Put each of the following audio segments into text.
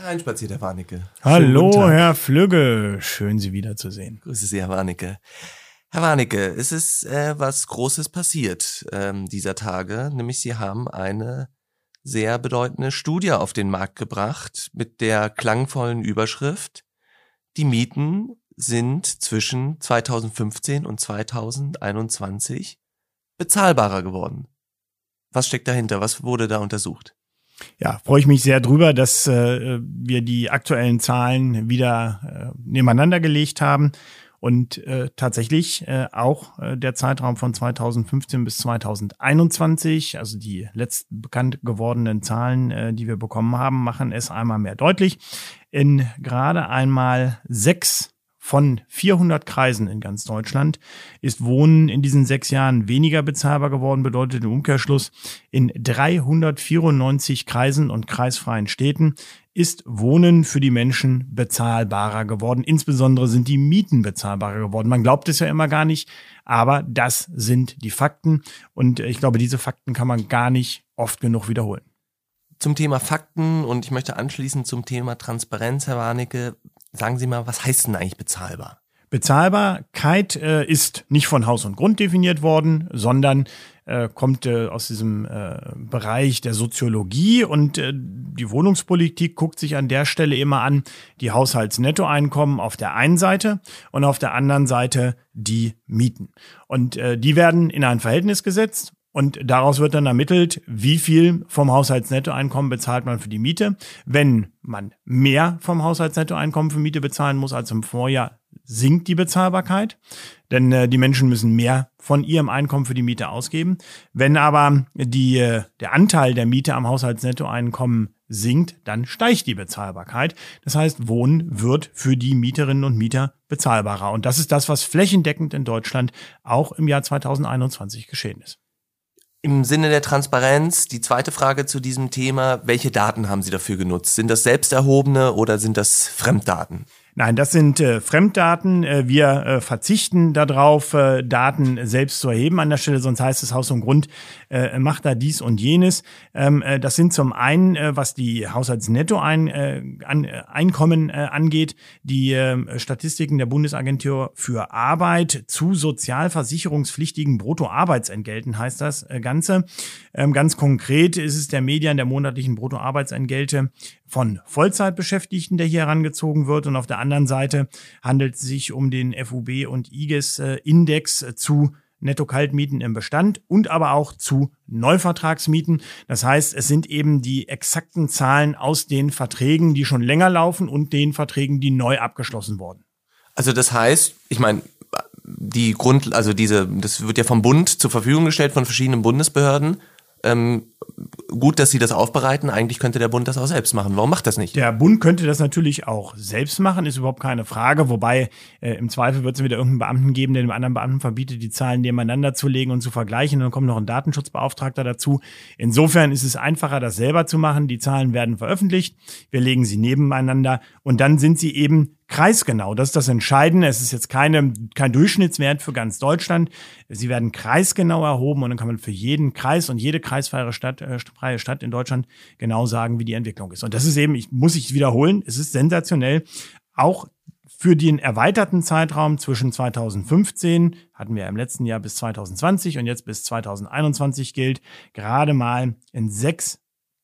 Hereinspaziert, Herr Warnecke. Hallo, Herr Flügge. Schön, Sie wiederzusehen. Grüße Sie, Herr Warnecke. Herr Warnecke, es ist äh, was Großes passiert ähm, dieser Tage, nämlich Sie haben eine sehr bedeutende Studie auf den Markt gebracht mit der klangvollen Überschrift Die Mieten sind zwischen 2015 und 2021 bezahlbarer geworden. Was steckt dahinter? Was wurde da untersucht? Ja, freue ich mich sehr drüber, dass äh, wir die aktuellen Zahlen wieder äh, nebeneinander gelegt haben und äh, tatsächlich äh, auch äh, der Zeitraum von 2015 bis 2021, also die letzten bekannt gewordenen Zahlen, äh, die wir bekommen haben, machen es einmal mehr deutlich. In gerade einmal sechs von 400 Kreisen in ganz Deutschland ist Wohnen in diesen sechs Jahren weniger bezahlbar geworden, bedeutet im Umkehrschluss, in 394 Kreisen und kreisfreien Städten ist Wohnen für die Menschen bezahlbarer geworden. Insbesondere sind die Mieten bezahlbarer geworden. Man glaubt es ja immer gar nicht, aber das sind die Fakten. Und ich glaube, diese Fakten kann man gar nicht oft genug wiederholen. Zum Thema Fakten und ich möchte anschließend zum Thema Transparenz, Herr Warnecke, Sagen Sie mal, was heißt denn eigentlich bezahlbar? Bezahlbarkeit äh, ist nicht von Haus und Grund definiert worden, sondern äh, kommt äh, aus diesem äh, Bereich der Soziologie und äh, die Wohnungspolitik guckt sich an der Stelle immer an die Haushaltsnettoeinkommen auf der einen Seite und auf der anderen Seite die Mieten. Und äh, die werden in ein Verhältnis gesetzt und daraus wird dann ermittelt, wie viel vom Haushaltsnettoeinkommen bezahlt man für die Miete. Wenn man mehr vom Haushaltsnettoeinkommen für Miete bezahlen muss als im Vorjahr, sinkt die Bezahlbarkeit, denn äh, die Menschen müssen mehr von ihrem Einkommen für die Miete ausgeben. Wenn aber die, äh, der Anteil der Miete am Haushaltsnettoeinkommen sinkt, dann steigt die Bezahlbarkeit. Das heißt, Wohnen wird für die Mieterinnen und Mieter bezahlbarer. Und das ist das, was flächendeckend in Deutschland auch im Jahr 2021 geschehen ist. Im Sinne der Transparenz, die zweite Frage zu diesem Thema, welche Daten haben Sie dafür genutzt? Sind das selbst erhobene oder sind das Fremddaten? Nein, das sind äh, Fremddaten. Äh, wir äh, verzichten darauf, äh, Daten selbst zu erheben an der Stelle, sonst heißt es Haus und Grund äh, macht da dies und jenes. Ähm, äh, das sind zum einen, äh, was die Haushaltsnettoeinkommen äh, äh, angeht, die äh, Statistiken der Bundesagentur für Arbeit zu sozialversicherungspflichtigen Bruttoarbeitsentgelten heißt das äh, Ganze. Ähm, ganz konkret ist es der Median der monatlichen Bruttoarbeitsentgelte von Vollzeitbeschäftigten, der hier herangezogen wird. Und auf der anderen Seite handelt es sich um den FUB und IGES-Index äh, zu Netto-Kaltmieten im Bestand und aber auch zu Neuvertragsmieten. Das heißt, es sind eben die exakten Zahlen aus den Verträgen, die schon länger laufen und den Verträgen, die neu abgeschlossen wurden. Also das heißt, ich meine, die Grund, also diese, das wird ja vom Bund zur Verfügung gestellt von verschiedenen Bundesbehörden. Ähm, gut, dass Sie das aufbereiten. Eigentlich könnte der Bund das auch selbst machen. Warum macht das nicht? Der Bund könnte das natürlich auch selbst machen, ist überhaupt keine Frage. Wobei äh, im Zweifel wird es wieder irgendeinen Beamten geben, der dem anderen Beamten verbietet, die Zahlen nebeneinander zu legen und zu vergleichen. Und dann kommt noch ein Datenschutzbeauftragter dazu. Insofern ist es einfacher, das selber zu machen. Die Zahlen werden veröffentlicht. Wir legen sie nebeneinander und dann sind sie eben kreisgenau. Das ist das Entscheidende. Es ist jetzt keine, kein Durchschnittswert für ganz Deutschland. Sie werden kreisgenau erhoben und dann kann man für jeden Kreis und jede kreisfreie Stadt, äh, freie Stadt in Deutschland genau sagen, wie die Entwicklung ist. Und das ist eben, ich muss ich wiederholen, es ist sensationell. Auch für den erweiterten Zeitraum zwischen 2015 hatten wir im letzten Jahr bis 2020 und jetzt bis 2021 gilt, gerade mal in sechs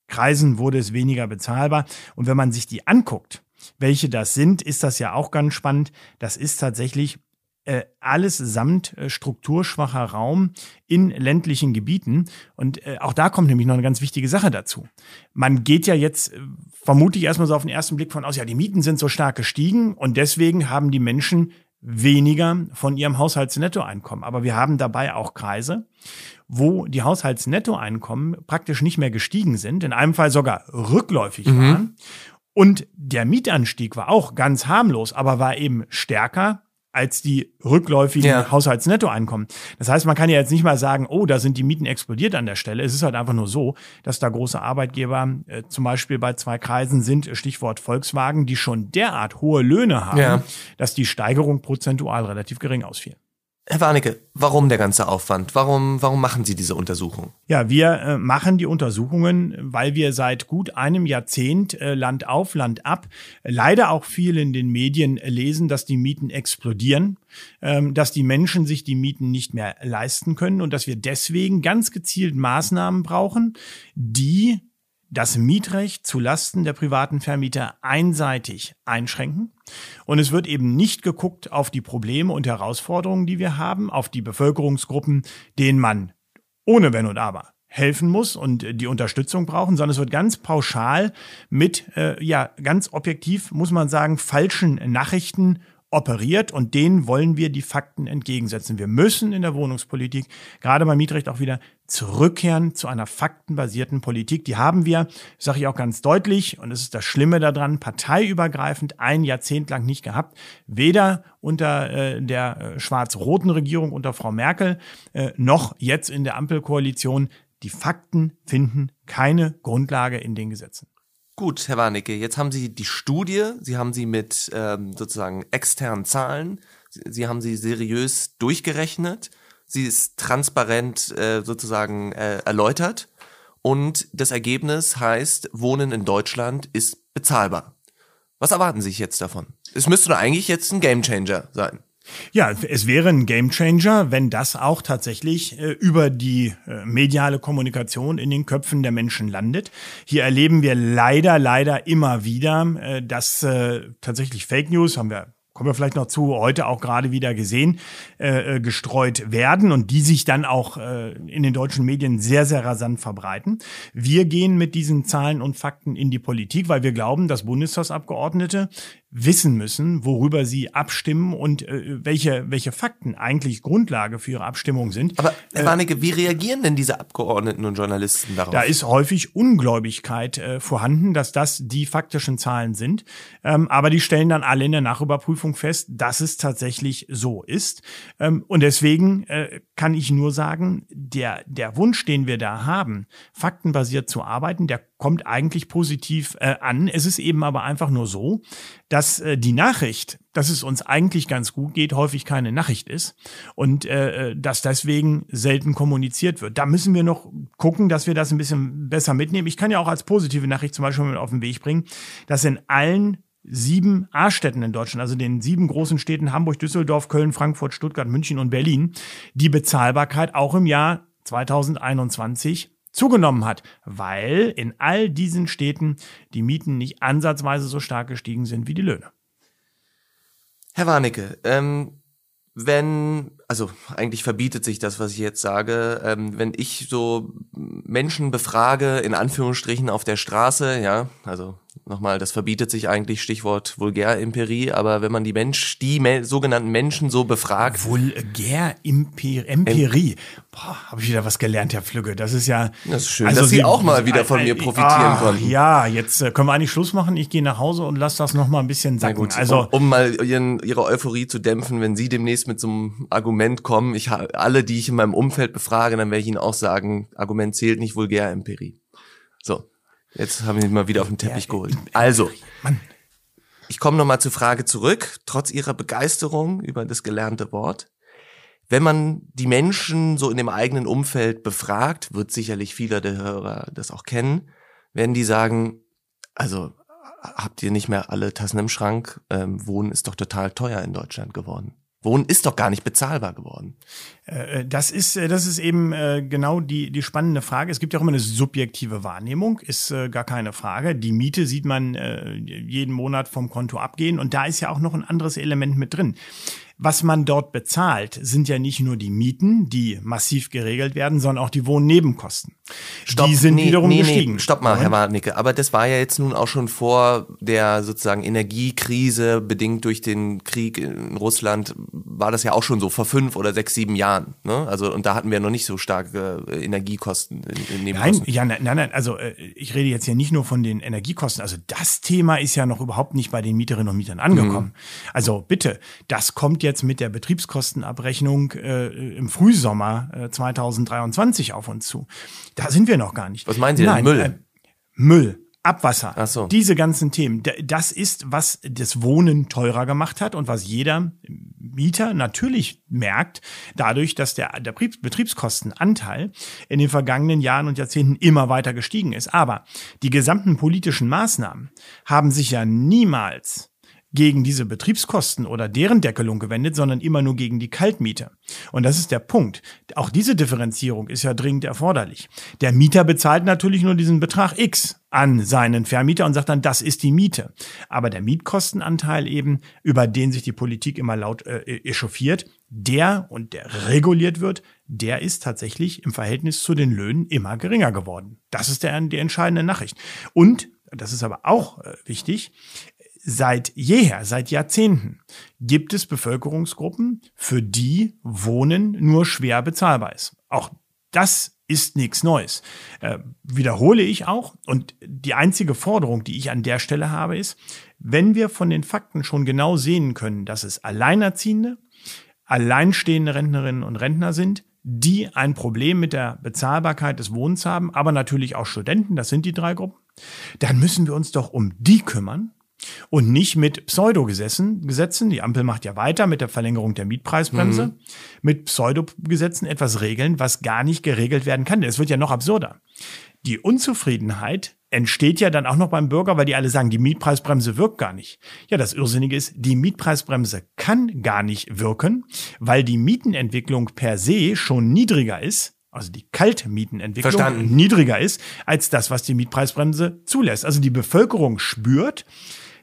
Kreisen wurde es weniger bezahlbar. Und wenn man sich die anguckt, welche das sind, ist das ja auch ganz spannend. Das ist tatsächlich äh, alles samt äh, strukturschwacher Raum in ländlichen Gebieten. Und äh, auch da kommt nämlich noch eine ganz wichtige Sache dazu. Man geht ja jetzt äh, vermutlich erstmal so auf den ersten Blick von aus, ja, die Mieten sind so stark gestiegen und deswegen haben die Menschen weniger von ihrem Haushaltsnettoeinkommen. Aber wir haben dabei auch Kreise, wo die Haushaltsnettoeinkommen praktisch nicht mehr gestiegen sind, in einem Fall sogar rückläufig mhm. waren. Und der Mietanstieg war auch ganz harmlos, aber war eben stärker als die rückläufigen ja. Haushaltsnettoeinkommen. Das heißt, man kann ja jetzt nicht mal sagen, oh, da sind die Mieten explodiert an der Stelle. Es ist halt einfach nur so, dass da große Arbeitgeber, äh, zum Beispiel bei zwei Kreisen sind, Stichwort Volkswagen, die schon derart hohe Löhne haben, ja. dass die Steigerung prozentual relativ gering ausfiel. Herr Warnecke, warum der ganze Aufwand? Warum, warum machen Sie diese Untersuchung? Ja, wir äh, machen die Untersuchungen, weil wir seit gut einem Jahrzehnt äh, Land auf, Land ab, leider auch viel in den Medien lesen, dass die Mieten explodieren, ähm, dass die Menschen sich die Mieten nicht mehr leisten können und dass wir deswegen ganz gezielt Maßnahmen brauchen, die das Mietrecht zu Lasten der privaten Vermieter einseitig einschränken. Und es wird eben nicht geguckt auf die Probleme und Herausforderungen, die wir haben, auf die Bevölkerungsgruppen, denen man ohne Wenn und Aber helfen muss und die Unterstützung brauchen, sondern es wird ganz pauschal mit, äh, ja, ganz objektiv, muss man sagen, falschen Nachrichten operiert und denen wollen wir die Fakten entgegensetzen. Wir müssen in der Wohnungspolitik, gerade beim Mietrecht auch wieder zurückkehren zu einer faktenbasierten Politik. Die haben wir, sage ich auch ganz deutlich, und es ist das Schlimme daran, parteiübergreifend ein Jahrzehnt lang nicht gehabt. Weder unter äh, der äh, schwarz-roten Regierung unter Frau Merkel äh, noch jetzt in der Ampelkoalition. Die Fakten finden keine Grundlage in den Gesetzen. Gut, Herr Warnecke, jetzt haben Sie die Studie, Sie haben sie mit ähm, sozusagen externen Zahlen, Sie, sie haben sie seriös durchgerechnet, sie ist transparent äh, sozusagen äh, erläutert und das Ergebnis heißt, Wohnen in Deutschland ist bezahlbar. Was erwarten Sie sich jetzt davon? Es müsste doch eigentlich jetzt ein Gamechanger sein. Ja, es wäre ein Gamechanger, wenn das auch tatsächlich äh, über die äh, mediale Kommunikation in den Köpfen der Menschen landet. Hier erleben wir leider, leider immer wieder, äh, dass äh, tatsächlich Fake News, haben wir kommen wir vielleicht noch zu, heute auch gerade wieder gesehen, äh, äh, gestreut werden und die sich dann auch äh, in den deutschen Medien sehr, sehr rasant verbreiten. Wir gehen mit diesen Zahlen und Fakten in die Politik, weil wir glauben, dass Bundestagsabgeordnete wissen müssen, worüber sie abstimmen und äh, welche, welche Fakten eigentlich Grundlage für ihre Abstimmung sind. Aber Herr äh, Warnecke, wie reagieren denn diese Abgeordneten und Journalisten darauf? Da ist häufig Ungläubigkeit äh, vorhanden, dass das die faktischen Zahlen sind. Ähm, aber die stellen dann alle in der Nachüberprüfung fest, dass es tatsächlich so ist. Ähm, und deswegen äh, kann ich nur sagen, der, der Wunsch, den wir da haben, faktenbasiert zu arbeiten, der kommt eigentlich positiv äh, an. Es ist eben aber einfach nur so, dass äh, die Nachricht, dass es uns eigentlich ganz gut geht, häufig keine Nachricht ist und äh, äh, dass deswegen selten kommuniziert wird. Da müssen wir noch gucken, dass wir das ein bisschen besser mitnehmen. Ich kann ja auch als positive Nachricht zum Beispiel mit auf den Weg bringen, dass in allen sieben A-Städten in Deutschland, also den sieben großen Städten Hamburg, Düsseldorf, Köln, Frankfurt, Stuttgart, München und Berlin, die Bezahlbarkeit auch im Jahr 2021 zugenommen hat, weil in all diesen Städten die Mieten nicht ansatzweise so stark gestiegen sind wie die Löhne. Herr Warnecke, ähm, wenn, also eigentlich verbietet sich das, was ich jetzt sage, ähm, wenn ich so Menschen befrage, in Anführungsstrichen auf der Straße, ja, also nochmal, das verbietet sich eigentlich, Stichwort Vulgärimperie, aber wenn man die Mensch, die me sogenannten Menschen so befragt. Vulgärimperie. Boah, habe ich wieder was gelernt, Herr Flügge. Das ist ja. Das ist schön, also dass Sie, Sie auch mal wieder von mir profitieren ach, konnten. Ja, jetzt äh, können wir eigentlich Schluss machen. Ich gehe nach Hause und lasse das nochmal ein bisschen sacken. Gut, also, um, um mal ihren, Ihre Euphorie zu dämpfen, wenn Sie demnächst mit so einem Argument kommen, ich alle, die ich in meinem Umfeld befrage, dann werde ich Ihnen auch sagen, Argument zählt nicht Vulgärimperie. So. Jetzt haben wir ihn mal wieder auf den Teppich geholt. Also, ich komme nochmal zur Frage zurück, trotz Ihrer Begeisterung über das gelernte Wort. Wenn man die Menschen so in dem eigenen Umfeld befragt, wird sicherlich viele der Hörer das auch kennen, werden die sagen, also habt ihr nicht mehr alle Tassen im Schrank? Ähm, Wohnen ist doch total teuer in Deutschland geworden. Wohnen ist doch gar nicht bezahlbar geworden. Äh, das ist, äh, das ist eben äh, genau die, die spannende Frage. Es gibt ja auch immer eine subjektive Wahrnehmung, ist gar keine Frage. Die Miete sieht man jeden Monat vom Konto abgehen und da ist ja auch noch ein anderes Element mit drin. Was man dort bezahlt, sind ja nicht nur die Mieten, die massiv geregelt werden, sondern auch die Wohnnebenkosten. Stopp, die sind nee, wiederum nee, gestiegen. Nee, stopp mal, Herr Warnecke. Aber das war ja jetzt nun auch schon vor der sozusagen Energiekrise, bedingt durch den Krieg in Russland, war das ja auch schon so vor fünf oder sechs, sieben Jahren. Ne? Also, und da hatten wir noch nicht so starke äh, Energiekosten. In, in nein, ja, nein, nein, also äh, ich rede jetzt hier nicht nur von den Energiekosten. Also das Thema ist ja noch überhaupt nicht bei den Mieterinnen und Mietern angekommen. Mhm. Also bitte, das kommt jetzt mit der Betriebskostenabrechnung äh, im Frühsommer äh, 2023 auf uns zu. Da sind wir noch gar nicht. Was meinen Sie denn? Nein, Müll? Äh, Müll Abwasser, Ach so. diese ganzen Themen, das ist, was das Wohnen teurer gemacht hat und was jeder Mieter natürlich merkt, dadurch, dass der, der Betriebs- Betriebskostenanteil in den vergangenen Jahren und Jahrzehnten immer weiter gestiegen ist. Aber die gesamten politischen Maßnahmen haben sich ja niemals gegen diese Betriebskosten oder deren Deckelung gewendet, sondern immer nur gegen die Kaltmiete. Und das ist der Punkt. Auch diese Differenzierung ist ja dringend erforderlich. Der Mieter bezahlt natürlich nur diesen Betrag X an seinen Vermieter und sagt dann, das ist die Miete. Aber der Mietkostenanteil eben, über den sich die Politik immer laut äh, echauffiert, der und der reguliert wird, der ist tatsächlich im Verhältnis zu den Löhnen immer geringer geworden. Das ist der, die entscheidende Nachricht. Und, das ist aber auch äh, wichtig, Seit jeher, seit Jahrzehnten gibt es Bevölkerungsgruppen, für die Wohnen nur schwer bezahlbar ist. Auch das ist nichts Neues. Äh, wiederhole ich auch. Und die einzige Forderung, die ich an der Stelle habe, ist, wenn wir von den Fakten schon genau sehen können, dass es Alleinerziehende, alleinstehende Rentnerinnen und Rentner sind, die ein Problem mit der Bezahlbarkeit des Wohnens haben, aber natürlich auch Studenten, das sind die drei Gruppen, dann müssen wir uns doch um die kümmern und nicht mit Pseudogesetzen, Gesetzen, die Ampel macht ja weiter mit der Verlängerung der Mietpreisbremse, mit Pseudogesetzen etwas regeln, was gar nicht geregelt werden kann. Es wird ja noch absurder. Die Unzufriedenheit entsteht ja dann auch noch beim Bürger, weil die alle sagen, die Mietpreisbremse wirkt gar nicht. Ja, das Irrsinnige ist, die Mietpreisbremse kann gar nicht wirken, weil die Mietenentwicklung per se schon niedriger ist also die Kaltmietenentwicklung Verstanden. niedriger ist als das, was die Mietpreisbremse zulässt. Also die Bevölkerung spürt,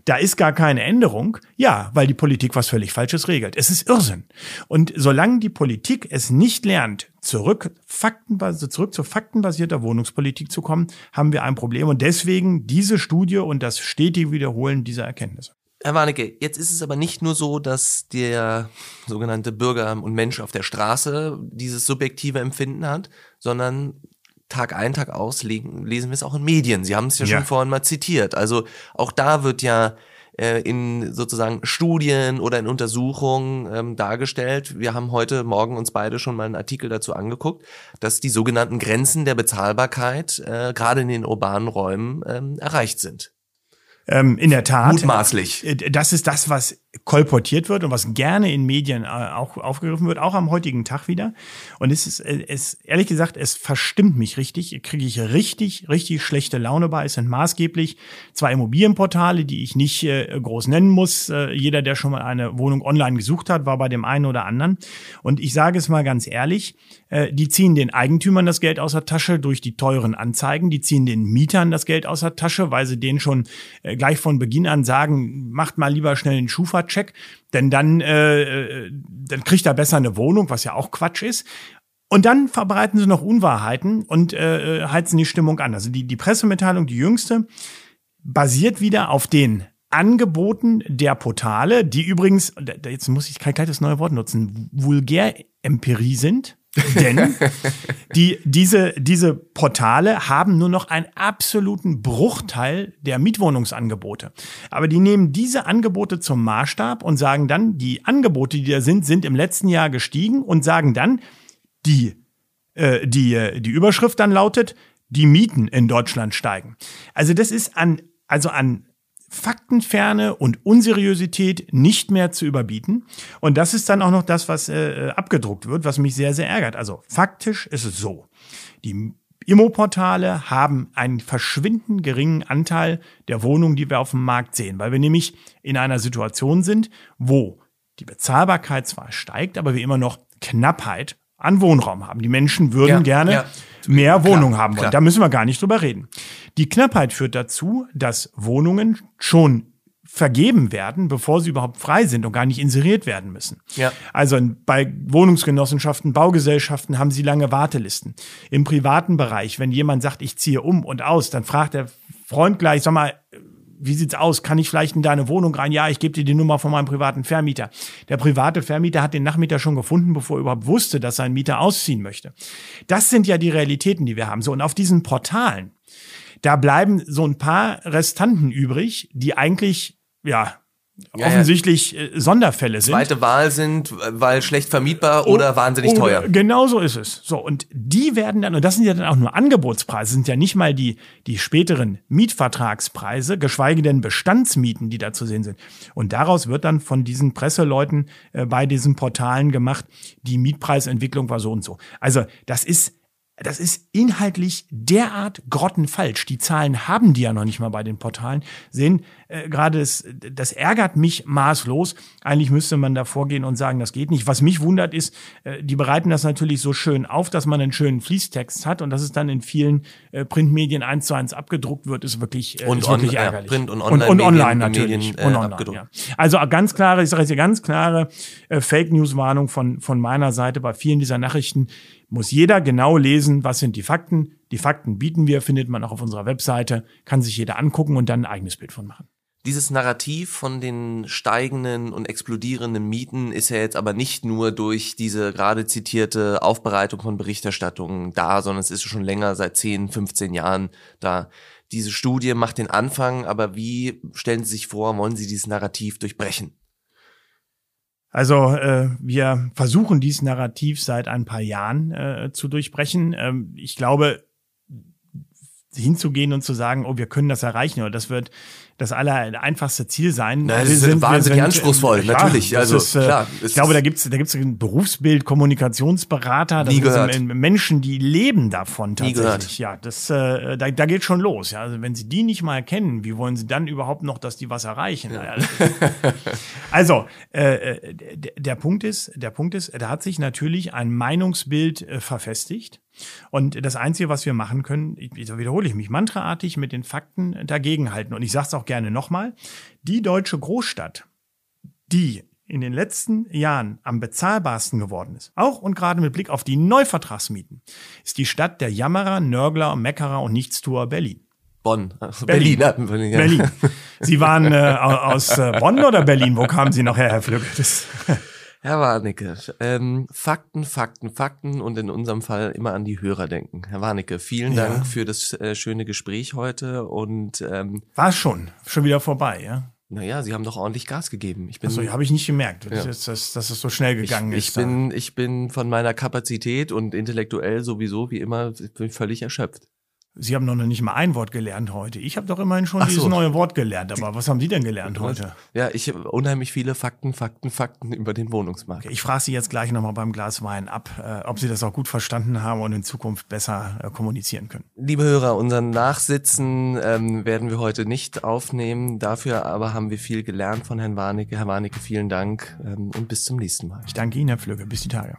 da ist gar keine Änderung. Ja, weil die Politik was völlig Falsches regelt. Es ist Irrsinn. Und solange die Politik es nicht lernt, zurück, faktenbas zurück zu faktenbasierter Wohnungspolitik zu kommen, haben wir ein Problem. Und deswegen diese Studie und das stetige Wiederholen dieser Erkenntnisse. Herr Warnecke, jetzt ist es aber nicht nur so, dass der sogenannte Bürger und Mensch auf der Straße dieses subjektive Empfinden hat, sondern Tag ein, Tag aus lesen wir es auch in Medien. Sie haben es ja, Ja. schon vorhin mal zitiert. Also auch da wird ja äh, in sozusagen Studien oder in Untersuchungen ähm, dargestellt. Wir haben heute Morgen uns beide schon mal einen Artikel dazu angeguckt, dass die sogenannten Grenzen der Bezahlbarkeit äh, gerade in den urbanen Räumen ähm, erreicht sind. Ähm, in der Tat. Mutmaßlich. Äh, Das ist das, was kolportiert wird und was gerne in Medien äh, auch aufgegriffen wird, auch am heutigen Tag wieder. Und es ist, äh, es, ehrlich gesagt, es verstimmt mich richtig. Kriege ich richtig, richtig schlechte Laune bei. Es sind maßgeblich zwei Immobilienportale, die ich nicht groß nennen muss. Jeder, der schon mal eine Wohnung online gesucht hat, war bei dem einen oder anderen. Und ich sage es mal ganz ehrlich, die ziehen den Eigentümern das Geld aus der Tasche durch die teuren Anzeigen. Die ziehen den Mietern das Geld aus der Tasche, weil sie denen schon gleich von Beginn an sagen, macht mal lieber schnell einen Schufa-Check, denn dann, äh, äh, dann kriegt er besser eine Wohnung, was ja auch Quatsch ist. Und dann verbreiten sie noch Unwahrheiten und äh, heizen die Stimmung an. Also die, die Pressemitteilung, die jüngste, basiert wieder auf den Angeboten der Portale, die übrigens, jetzt muss ich kein das neue Wort nutzen, Vulgärempirie sind. Denn die, diese, diese Portale haben nur noch einen absoluten Bruchteil der Mietwohnungsangebote. Aber die nehmen diese Angebote zum Maßstab und sagen dann, die Angebote, die da sind, sind im letzten Jahr gestiegen und sagen dann, die, äh, die, äh, die Überschrift dann lautet, die Mieten in Deutschland steigen. Also das ist an, also an Faktenferne und Unseriosität nicht mehr zu überbieten. Und das ist dann auch noch das, was äh, abgedruckt wird, was mich sehr, sehr ärgert. Also faktisch ist es so. Die Immoportale haben einen verschwindend geringen Anteil der Wohnungen, die wir auf dem Markt sehen, weil wir nämlich in einer Situation sind, wo die Bezahlbarkeit zwar steigt, aber wir immer noch Knappheit an Wohnraum haben. Die Menschen würden Ja, gerne ja. mehr Klar, Wohnungen haben wollen. klar. Da müssen wir gar nicht drüber reden. Die Knappheit führt dazu, dass Wohnungen schon vergeben werden, bevor sie überhaupt frei sind und gar nicht inseriert werden müssen. Ja. Also bei Wohnungsgenossenschaften, Baugesellschaften haben sie lange Wartelisten. Im privaten Bereich, wenn jemand sagt, ich ziehe um und aus, dann fragt der Freund gleich, sag mal, wie sieht's aus? Kann ich vielleicht in deine Wohnung rein? Ja, ich gebe dir die Nummer von meinem privaten Vermieter. Der private Vermieter hat den Nachmieter schon gefunden, bevor er überhaupt wusste, dass sein Mieter ausziehen möchte. Das sind ja die Realitäten, die wir haben. So, und auf diesen Portalen, da bleiben so ein paar Restanten übrig, die eigentlich, ja, ja, offensichtlich äh, Sonderfälle sind. Zweite Wahl sind, weil schlecht vermietbar oder oh, wahnsinnig oder, teuer. Genau so ist es. So, und die werden dann, und das sind ja dann auch nur Angebotspreise, sind ja nicht mal die, die späteren Mietvertragspreise, geschweige denn Bestandsmieten, die da zu sehen sind. Und daraus wird dann von diesen Presseleuten äh, bei diesen Portalen gemacht, die Mietpreisentwicklung war so und so. Also das ist das ist inhaltlich derart grottenfalsch. Die Zahlen haben die ja noch nicht mal bei den Portalen. Sehen, äh, gerade das, das ärgert mich maßlos. Eigentlich müsste man da vorgehen und sagen, das geht nicht. Was mich wundert ist, äh, die bereiten das natürlich so schön auf, dass man einen schönen Fließtext hat und dass es dann in vielen äh, Printmedien eins zu eins abgedruckt wird, ist wirklich, äh, und ist wirklich on, ärgerlich. Ja, Print und Online, und, und online natürlich. Medien, äh, und online, ja. Also ganz klare, ich sage jetzt hier ganz klare äh, Fake News Warnung von von meiner Seite bei vielen dieser Nachrichten muss jeder genau lesen, was sind die Fakten. Die Fakten bieten wir, findet man auch auf unserer Webseite, kann sich jeder angucken und dann ein eigenes Bild von machen. Dieses Narrativ von den steigenden und explodierenden Mieten ist ja jetzt aber nicht nur durch diese gerade zitierte Aufbereitung von Berichterstattungen da, sondern es ist schon länger, seit 10, 15 Jahren da. Diese Studie macht den Anfang, aber wie stellen Sie sich vor, wollen Sie dieses Narrativ durchbrechen? Also äh, wir versuchen dies Narrativ seit ein paar Jahren äh, zu durchbrechen. Ähm, ich glaube, hinzugehen und zu sagen, oh, wir können das erreichen, oder das wird das aller einfachste Ziel sein. Na, das wir ist sind, wahnsinnig sind, anspruchsvoll, ja, natürlich. Also ist, äh, klar, ich glaube, da gibt's da gibt's ein Berufsbild Kommunikationsberater, das sind Menschen, die leben davon tatsächlich. Ja, das äh, da, da geht schon los. Ja, also wenn Sie die nicht mal kennen, wie wollen Sie dann überhaupt noch, dass die was erreichen? Ja. also äh, äh der Punkt ist, der Punkt ist, da hat sich natürlich ein Meinungsbild äh, verfestigt. Und das Einzige, was wir machen können, ich, wiederhole ich mich mantraartig mit den Fakten dagegenhalten. Und ich sage es auch gerne nochmal, die deutsche Großstadt, die in den letzten Jahren am bezahlbarsten geworden ist, auch und gerade mit Blick auf die Neuvertragsmieten, ist die Stadt der Jammerer, Nörgler, Meckerer und Nichtstuer Berlin. Bonn. Also Berlin. Berlin. Ja. Berlin. Sie waren äh, aus äh, Bonn oder Berlin? Wo kamen Sie noch her, Herr Flügge? Herr Warnecke, ähm, Fakten, Fakten, Fakten und in unserem Fall immer an die Hörer denken. Herr Warnecke, vielen ja. Dank für das äh, schöne Gespräch heute und ähm, war schon schon wieder vorbei, ja? Naja, Sie haben doch ordentlich Gas gegeben. Ich bin, Achso, habe ich nicht gemerkt, ja. dass, dass, dass es so schnell gegangen ich, ist. Ich bin, ich bin von meiner Kapazität und intellektuell sowieso wie immer völlig erschöpft. Sie haben noch nicht mal ein Wort gelernt heute. Ich habe doch immerhin schon Ach dieses so. neue Wort gelernt. Aber was haben Sie denn gelernt heute? Ja, ich habe unheimlich viele Fakten, Fakten, Fakten über den Wohnungsmarkt. Okay, ich frage Sie jetzt gleich nochmal beim Glas Wein ab, äh, ob Sie das auch gut verstanden haben und in Zukunft besser äh, kommunizieren können. Liebe Hörer, unseren Nachsitzen ähm, werden wir heute nicht aufnehmen. Dafür aber haben wir viel gelernt von Herrn Warnecke. Herr Warnecke, vielen Dank ähm, und bis zum nächsten Mal. Ich danke Ihnen, Herr Pflüge. Bis die Tage.